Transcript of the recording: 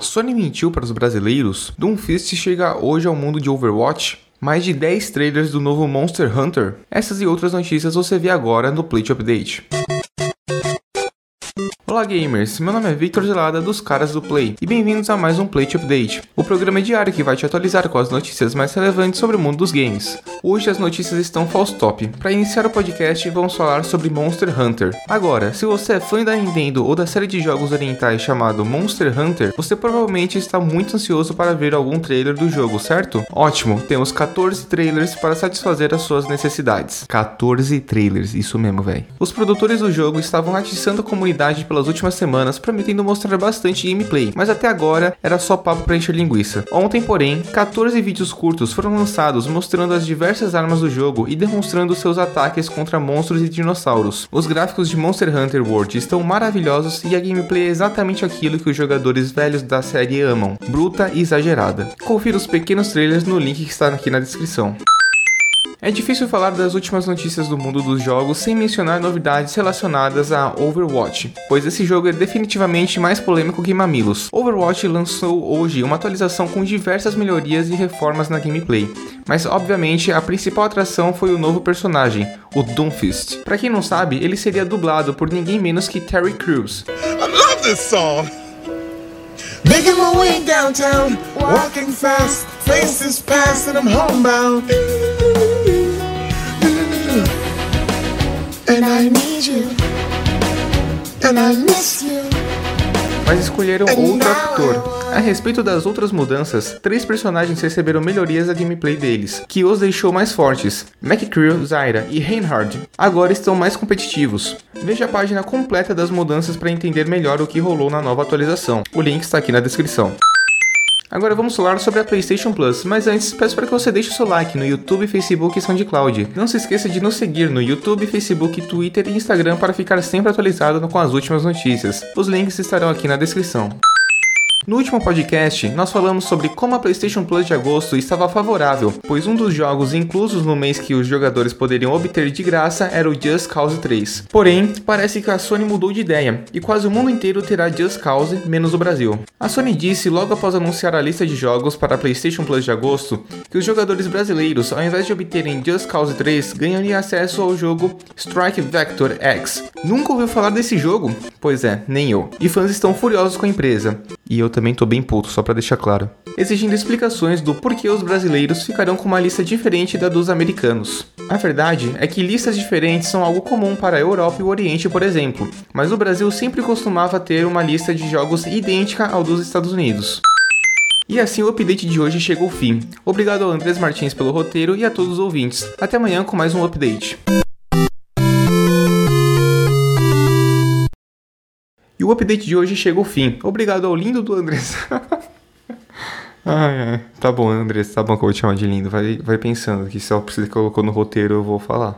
Sony mentiu para os brasileiros? Doomfist chega hoje ao mundo de Overwatch? Mais de 10 trailers do novo Monster Hunter? Essas e outras notícias você vê agora no Plate Update. Olá gamers, meu nome é Victor Zelada dos Caras do Play e bem-vindos a mais um Plate Update, o programa diário que vai te atualizar com as notícias mais relevantes sobre o mundo dos games. Hoje as notícias estão false top. Para iniciar o podcast, vamos falar sobre Monster Hunter. Agora, se você é fã da Nintendo ou da série de jogos orientais chamado Monster Hunter, você provavelmente está muito ansioso para ver algum trailer do jogo, certo? Ótimo, temos 14 trailers para satisfazer as suas necessidades. 14 trailers, isso mesmo, velho. Os produtores do jogo estavam atiçando a comunidade pelas últimas semanas, prometendo mostrar bastante gameplay, mas até agora era só papo para encher linguiça. Ontem, porém, 14 vídeos curtos foram lançados mostrando as diversas armas do jogo e demonstrando seus ataques contra monstros e dinossauros. Os gráficos de Monster Hunter World estão maravilhosos e a gameplay é exatamente aquilo que os jogadores velhos da série amam, bruta e exagerada. Confira os pequenos trailers no link que está aqui na descrição. É difícil falar das últimas notícias do mundo dos jogos sem mencionar novidades relacionadas a Overwatch, pois esse jogo é definitivamente mais polêmico que Mamilos. Overwatch lançou hoje uma atualização com diversas melhorias e reformas na gameplay, mas obviamente a principal atração foi o novo personagem, o Doomfist. Para quem não sabe, ele seria dublado por ninguém menos que Terry Crews. Making my way downtown, walking fast, faces past and I'm homebound. And I need you. And I miss you. Mas escolheram outro ator. A respeito das outras mudanças, três personagens receberam melhorias da gameplay deles, que os deixou mais fortes. McCree, Zyra e Reinhard agora estão mais competitivos. Veja a página completa das mudanças para entender melhor o que rolou na nova atualização. O link está aqui na descrição. Agora vamos falar sobre a PlayStation Plus, mas antes peço para que você deixe o seu like no YouTube, Facebook e SoundCloud. Não se esqueça de nos seguir no YouTube, Facebook, Twitter e Instagram para ficar sempre atualizado com as últimas notícias. Os links estarão aqui na descrição. No último podcast, nós falamos sobre como a PlayStation Plus de agosto estava favorável, pois um dos jogos inclusos no mês que os jogadores poderiam obter de graça era o Just Cause 3. Porém, parece que a Sony mudou de ideia e quase o mundo inteiro terá Just Cause, menos o Brasil. A Sony disse logo após anunciar a lista de jogos para a PlayStation Plus de agosto que os jogadores brasileiros, ao invés de obterem Just Cause 3, ganhariam acesso ao jogo Strike Vector X. Nunca ouviu falar desse jogo? Pois é, nem eu. E fãs estão furiosos com a empresa. E eu também tô bem puto, só para deixar claro. Exigindo explicações do porquê os brasileiros ficarão com uma lista diferente da dos americanos. A verdade é que listas diferentes são algo comum para a Europa e o Oriente, por exemplo, mas o Brasil sempre costumava ter uma lista de jogos idêntica ao dos Estados Unidos. E assim o update de hoje chegou ao fim. Obrigado ao Andrés Martins pelo roteiro e a todos os ouvintes. Até amanhã com mais um update. E o update de hoje chega ao fim. Obrigado ao lindo do Andrés. ai, ai. Tá bom, Andrés, tá bom que eu vou te chamar de lindo. Vai, vai pensando que só você colocou no roteiro eu vou falar.